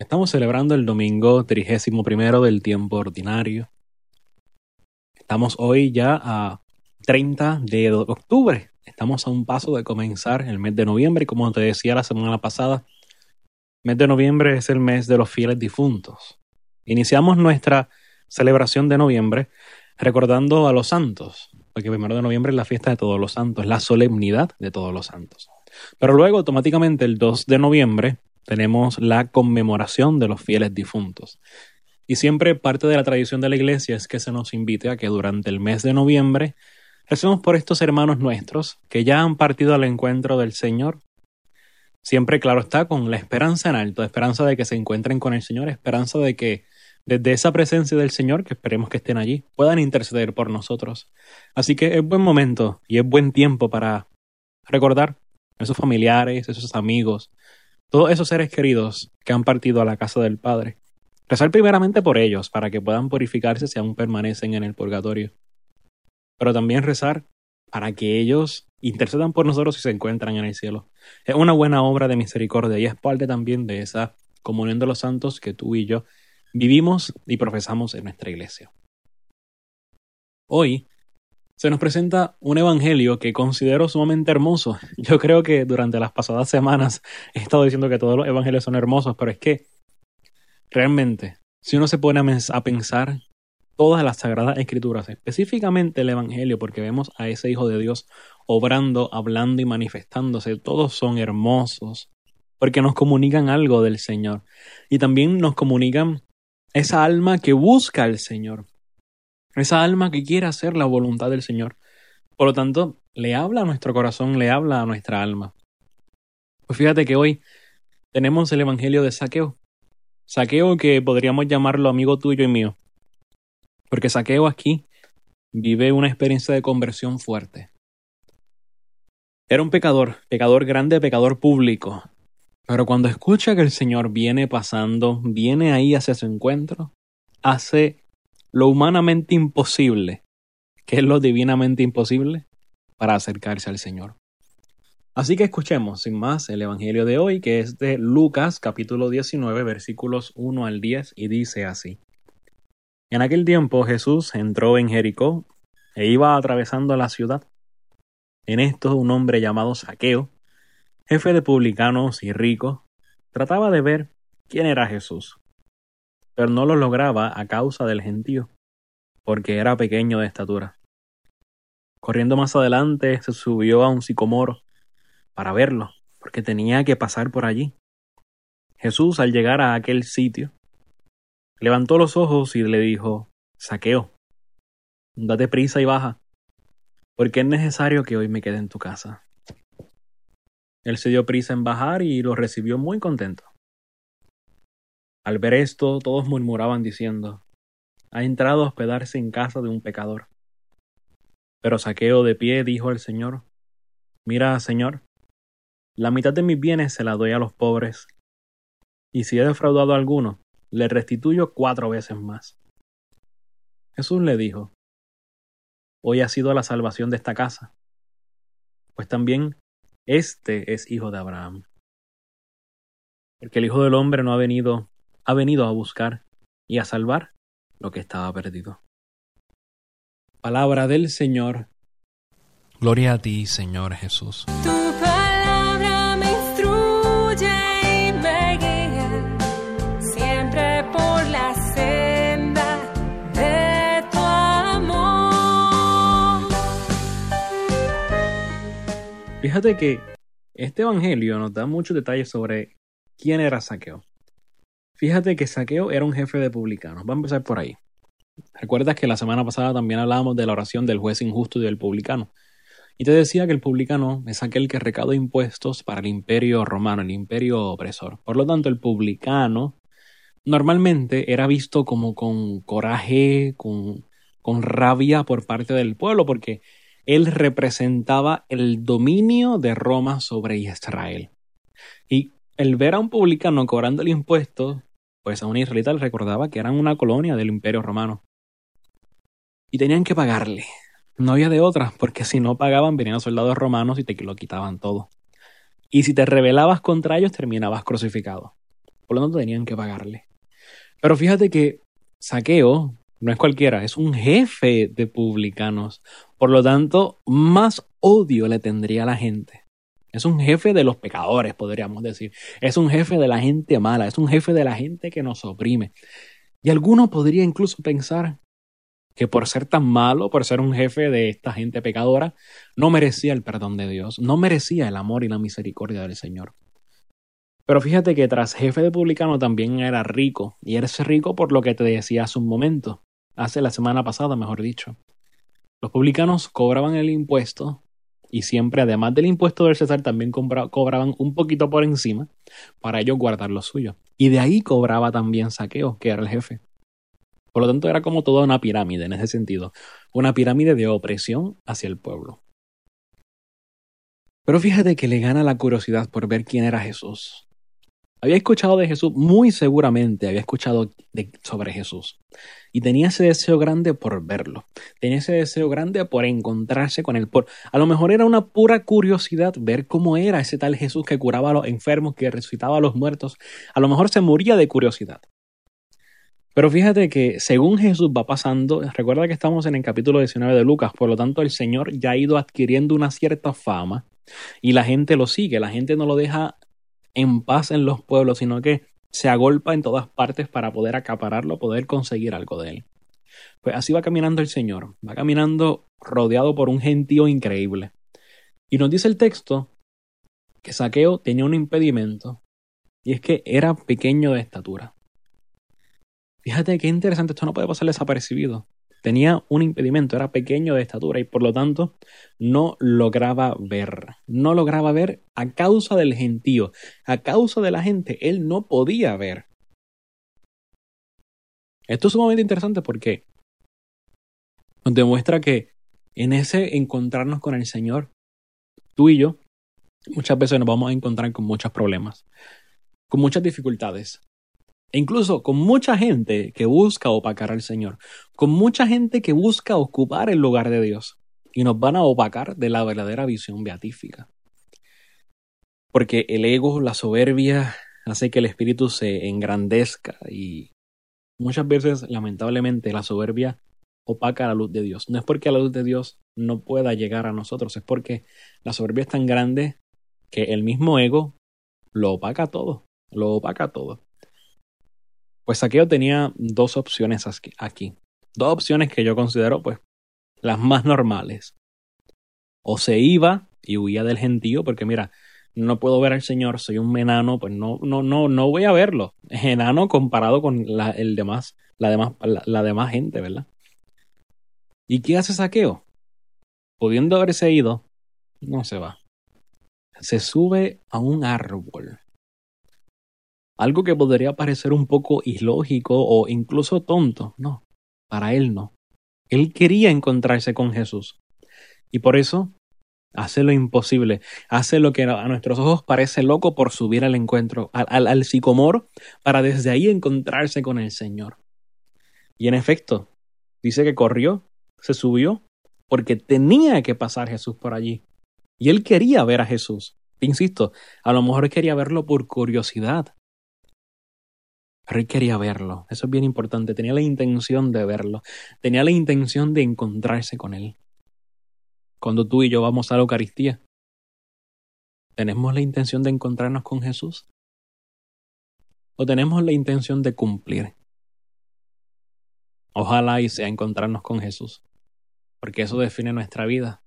Estamos celebrando el domingo trigésimo primero del tiempo ordinario. Estamos hoy ya a 30 de octubre. Estamos a un paso de comenzar el mes de noviembre y como te decía la semana pasada, mes de noviembre es el mes de los fieles difuntos. Iniciamos nuestra celebración de noviembre recordando a los santos, porque primero de noviembre es la fiesta de todos los santos, la solemnidad de todos los santos. Pero luego, automáticamente, el 2 de noviembre, tenemos la conmemoración de los fieles difuntos. Y siempre parte de la tradición de la iglesia es que se nos invite a que durante el mes de noviembre recemos por estos hermanos nuestros que ya han partido al encuentro del Señor. Siempre, claro está, con la esperanza en alto, esperanza de que se encuentren con el Señor, esperanza de que desde esa presencia del Señor, que esperemos que estén allí, puedan interceder por nosotros. Así que es buen momento y es buen tiempo para recordar a esos familiares, a esos amigos, todos esos seres queridos que han partido a la casa del Padre. Rezar primeramente por ellos, para que puedan purificarse si aún permanecen en el purgatorio. Pero también rezar para que ellos intercedan por nosotros si se encuentran en el cielo. Es una buena obra de misericordia y es parte también de esa comunión de los santos que tú y yo vivimos y profesamos en nuestra iglesia. Hoy se nos presenta un evangelio que considero sumamente hermoso. Yo creo que durante las pasadas semanas he estado diciendo que todos los evangelios son hermosos, pero es que realmente, si uno se pone a pensar todas las sagradas escrituras, específicamente el evangelio, porque vemos a ese Hijo de Dios obrando, hablando y manifestándose, todos son hermosos, porque nos comunican algo del Señor y también nos comunican esa alma que busca al Señor, esa alma que quiere hacer la voluntad del Señor. Por lo tanto, le habla a nuestro corazón, le habla a nuestra alma. Pues fíjate que hoy tenemos el Evangelio de Saqueo. Saqueo que podríamos llamarlo amigo tuyo y mío. Porque Saqueo aquí vive una experiencia de conversión fuerte. Era un pecador, pecador grande, pecador público, pero cuando escucha que el Señor viene pasando, viene ahí hacia su encuentro, hace lo humanamente imposible, que es lo divinamente imposible, para acercarse al Señor. Así que escuchemos, sin más, el Evangelio de hoy, que es de Lucas capítulo 19, versículos 1 al 10, y dice así. En aquel tiempo Jesús entró en Jericó e iba atravesando la ciudad. En esto un hombre llamado Saqueo, jefe de publicanos y rico, trataba de ver quién era Jesús, pero no lo lograba a causa del gentío, porque era pequeño de estatura. Corriendo más adelante, se subió a un sicomoro para verlo, porque tenía que pasar por allí. Jesús, al llegar a aquel sitio, levantó los ojos y le dijo, Saqueo, date prisa y baja, porque es necesario que hoy me quede en tu casa. Él se dio prisa en bajar y lo recibió muy contento. Al ver esto, todos murmuraban diciendo, ha entrado a hospedarse en casa de un pecador. Pero Saqueo de pie dijo al Señor, Mira, Señor, la mitad de mis bienes se la doy a los pobres, y si he defraudado a alguno, le restituyo cuatro veces más. Jesús le dijo, Hoy ha sido la salvación de esta casa, pues también este es hijo de Abraham. Porque el Hijo del Hombre no ha venido, ha venido a buscar y a salvar lo que estaba perdido. Palabra del Señor. Gloria a ti, Señor Jesús. Tu palabra me instruye y me guía siempre por la senda de tu amor. Fíjate que este evangelio nos da muchos detalles sobre quién era Saqueo. Fíjate que Saqueo era un jefe de publicanos. Vamos a empezar por ahí. Recuerdas que la semana pasada también hablábamos de la oración del juez injusto y del publicano. Y te decía que el publicano es aquel que recauda impuestos para el imperio romano, el imperio opresor. Por lo tanto, el publicano normalmente era visto como con coraje, con, con rabia por parte del pueblo, porque él representaba el dominio de Roma sobre Israel. Y el ver a un publicano cobrando el impuesto, pues a un israelita le recordaba que eran una colonia del imperio romano. Y tenían que pagarle. No había de otra, porque si no pagaban venían soldados romanos y te lo quitaban todo. Y si te rebelabas contra ellos terminabas crucificado. Por lo tanto tenían que pagarle. Pero fíjate que Saqueo no es cualquiera, es un jefe de publicanos. Por lo tanto, más odio le tendría a la gente. Es un jefe de los pecadores, podríamos decir. Es un jefe de la gente mala, es un jefe de la gente que nos oprime. Y alguno podría incluso pensar que por ser tan malo, por ser un jefe de esta gente pecadora, no merecía el perdón de Dios, no merecía el amor y la misericordia del Señor. Pero fíjate que tras jefe de publicano también era rico, y eres rico por lo que te decía hace un momento, hace la semana pasada, mejor dicho. Los publicanos cobraban el impuesto y siempre, además del impuesto del César, también cobraban un poquito por encima para ellos guardar lo suyo. Y de ahí cobraba también Saqueo, que era el jefe. Por lo tanto, era como toda una pirámide en ese sentido, una pirámide de opresión hacia el pueblo. Pero fíjate que le gana la curiosidad por ver quién era Jesús. Había escuchado de Jesús, muy seguramente había escuchado sobre Jesús. Y tenía ese deseo grande por verlo. Tenía ese deseo grande por encontrarse con él. Por, a lo mejor era una pura curiosidad ver cómo era ese tal Jesús que curaba a los enfermos, que resucitaba a los muertos. A lo mejor se moría de curiosidad. Pero fíjate que según Jesús va pasando, recuerda que estamos en el capítulo 19 de Lucas, por lo tanto el Señor ya ha ido adquiriendo una cierta fama y la gente lo sigue, la gente no lo deja en paz en los pueblos, sino que se agolpa en todas partes para poder acapararlo, poder conseguir algo de él. Pues así va caminando el Señor, va caminando rodeado por un gentío increíble. Y nos dice el texto que Saqueo tenía un impedimento, y es que era pequeño de estatura. Fíjate qué interesante, esto no puede pasar desapercibido tenía un impedimento, era pequeño de estatura y por lo tanto no lograba ver. No lograba ver a causa del gentío, a causa de la gente, él no podía ver. Esto es sumamente interesante porque nos demuestra que en ese encontrarnos con el Señor, tú y yo, muchas veces nos vamos a encontrar con muchos problemas, con muchas dificultades. E incluso con mucha gente que busca opacar al Señor, con mucha gente que busca ocupar el lugar de Dios y nos van a opacar de la verdadera visión beatífica. Porque el ego, la soberbia, hace que el espíritu se engrandezca y muchas veces, lamentablemente, la soberbia opaca la luz de Dios. No es porque la luz de Dios no pueda llegar a nosotros, es porque la soberbia es tan grande que el mismo ego lo opaca todo, lo opaca todo. Pues Saqueo tenía dos opciones aquí. Dos opciones que yo considero pues las más normales. O se iba y huía del gentío, porque mira, no puedo ver al Señor, soy un enano, pues no, no, no, no voy a verlo. Enano comparado con la, el demás, la demás, la demás gente, ¿verdad? ¿Y qué hace Saqueo? Pudiendo haberse ido, no se va. Se sube a un árbol algo que podría parecer un poco ilógico o incluso tonto. No, para él no. Él quería encontrarse con Jesús. Y por eso hace lo imposible, hace lo que a nuestros ojos parece loco por subir al encuentro, al, al, sicomor, para desde ahí encontrarse con el Señor. Y en efecto, dice que corrió, se subió, porque tenía que pasar Jesús por allí. Y él quería ver a Jesús. Insisto, a lo mejor quería verlo por curiosidad, pero él quería verlo. Eso es bien importante. Tenía la intención de verlo. Tenía la intención de encontrarse con él. Cuando tú y yo vamos a la Eucaristía, ¿tenemos la intención de encontrarnos con Jesús? ¿O tenemos la intención de cumplir? Ojalá y sea encontrarnos con Jesús, porque eso define nuestra vida,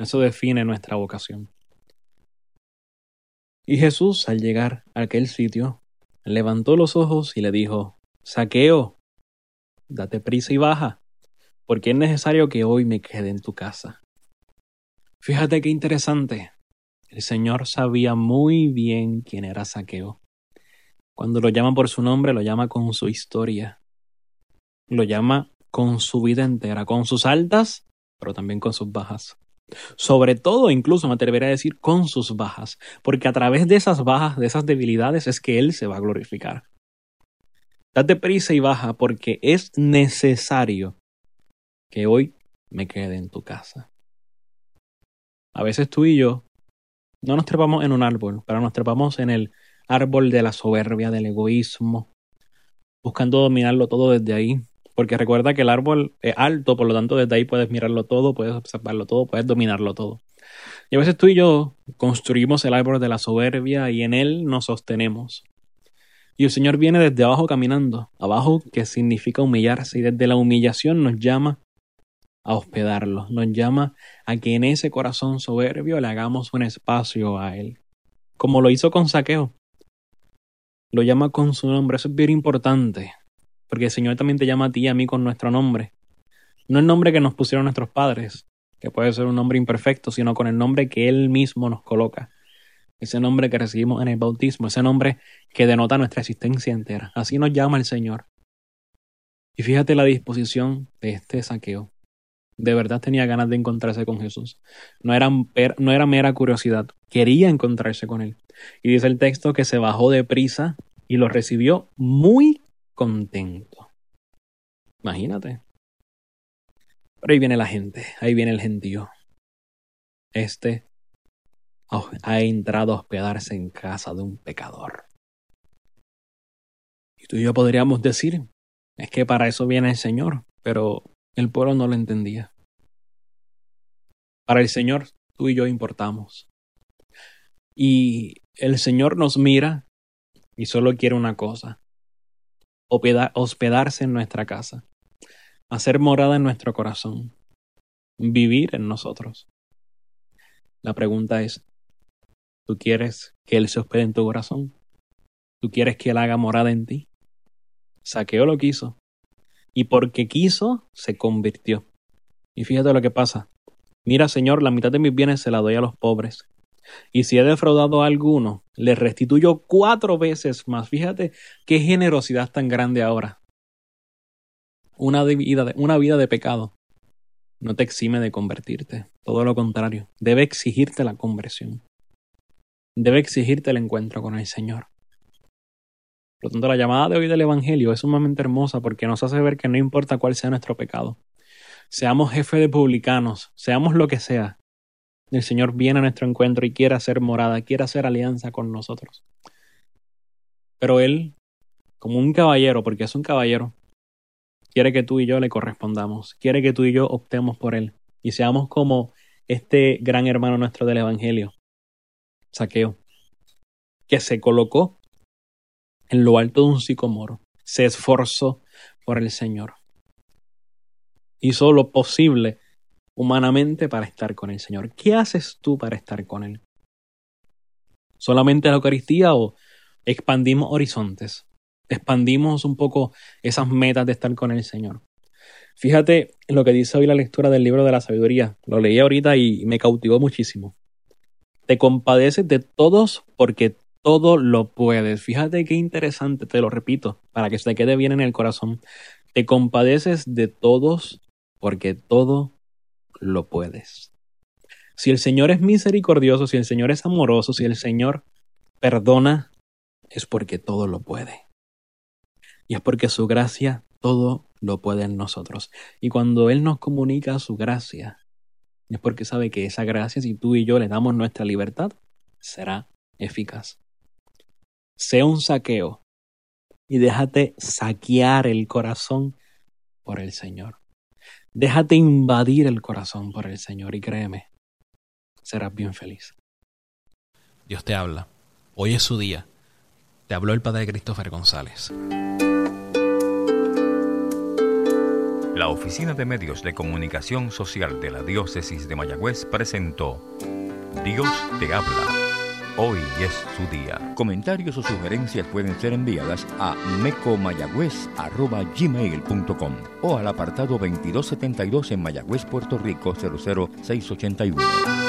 eso define nuestra vocación. Y Jesús, al llegar a aquel sitio, levantó los ojos y le dijo, Saqueo, date prisa y baja, porque es necesario que hoy me quede en tu casa. Fíjate qué interesante. El Señor sabía muy bien quién era Saqueo. Cuando lo llama por su nombre, lo llama con su historia. Lo llama con su vida entera, con sus altas, pero también con sus bajas. Sobre todo, incluso me atrevería a decir, con sus bajas, porque a través de esas bajas, de esas debilidades, es que Él se va a glorificar. Date prisa y baja, porque es necesario que hoy me quede en tu casa. A veces tú y yo no nos trepamos en un árbol, pero nos trepamos en el árbol de la soberbia, del egoísmo, buscando dominarlo todo desde ahí. Porque recuerda que el árbol es alto, por lo tanto desde ahí puedes mirarlo todo, puedes observarlo todo, puedes dominarlo todo. Y a veces tú y yo construimos el árbol de la soberbia y en él nos sostenemos. Y el Señor viene desde abajo caminando, abajo que significa humillarse, y desde la humillación nos llama a hospedarlo, nos llama a que en ese corazón soberbio le hagamos un espacio a Él, como lo hizo con Saqueo. Lo llama con su nombre, eso es bien importante, porque el Señor también te llama a ti y a mí con nuestro nombre. No el nombre que nos pusieron nuestros padres, que puede ser un nombre imperfecto, sino con el nombre que Él mismo nos coloca. Ese nombre que recibimos en el bautismo, ese nombre que denota nuestra existencia entera. Así nos llama el Señor. Y fíjate la disposición de este saqueo de verdad tenía ganas de encontrarse con Jesús. No era, no era mera curiosidad, quería encontrarse con él. Y dice el texto que se bajó de prisa y lo recibió muy contento. Imagínate. Pero ahí viene la gente, ahí viene el gentío. Este ha entrado a hospedarse en casa de un pecador. Y tú y yo podríamos decir, es que para eso viene el Señor, pero el pueblo no lo entendía. Para el Señor, tú y yo importamos. Y el Señor nos mira y solo quiere una cosa, hospedarse en nuestra casa, hacer morada en nuestro corazón, vivir en nosotros. La pregunta es, ¿tú quieres que Él se hospede en tu corazón? ¿Tú quieres que Él haga morada en ti? Saqueo lo quiso, y porque quiso, se convirtió. Y fíjate lo que pasa. Mira, Señor, la mitad de mis bienes se la doy a los pobres. Y si he defraudado a alguno, le restituyo cuatro veces más. Fíjate qué generosidad tan grande ahora. Una vida de, pecado no te exime de convertirte. Todo lo contrario, debe exigirte la conversión. Debe exigirte el encuentro con el Señor. Por lo tanto, la llamada de hoy del Evangelio es sumamente hermosa porque nos hace ver que no importa cuál sea nuestro pecado, seamos jefes de publicanos, seamos lo que sea, el Señor viene a nuestro encuentro y quiere hacer morada, quiere hacer alianza con nosotros. Pero Él, como un caballero, porque es un caballero, quiere que tú y yo le correspondamos, quiere que tú y yo optemos por Él y seamos como este gran hermano nuestro del Evangelio, Saqueo, que se colocó en lo alto de un sicomoro, se esforzó por el Señor. Hizo lo posible humanamente para estar con el Señor. ¿Qué haces tú para estar con Él? ¿Solamente la Eucaristía o expandimos horizontes? Expandimos un poco esas metas de estar con el Señor. Fíjate lo que dice hoy la lectura del libro de la sabiduría. Lo leí ahorita y me cautivó muchísimo. Te compadeces de todos porque todo lo puedes. Fíjate qué interesante, te lo repito, para que se te quede bien en el corazón. Te compadeces de todos porque todo lo puedes. Si el Señor es misericordioso, si el Señor es amoroso, si el Señor perdona, es porque todo lo puede. Y es porque su gracia todo lo puede en nosotros. Y cuando Él nos comunica su gracia, es porque sabe que esa gracia, si tú y yo le damos nuestra libertad, será eficaz sea un saqueo y déjate saquear el corazón por el Señor. Déjate invadir el corazón por el Señor y créeme, serás bien feliz. Dios te habla. Hoy es su día. Te habló el Padre Christopher González. La Oficina de Medios de Comunicación Social de la Diócesis de Mayagüez presentó Dios te habla Hoy es su día. Comentarios o sugerencias pueden ser enviadas a mecomayagüez.gmail.com o al apartado 2272 en Mayagüez, Puerto Rico 00681.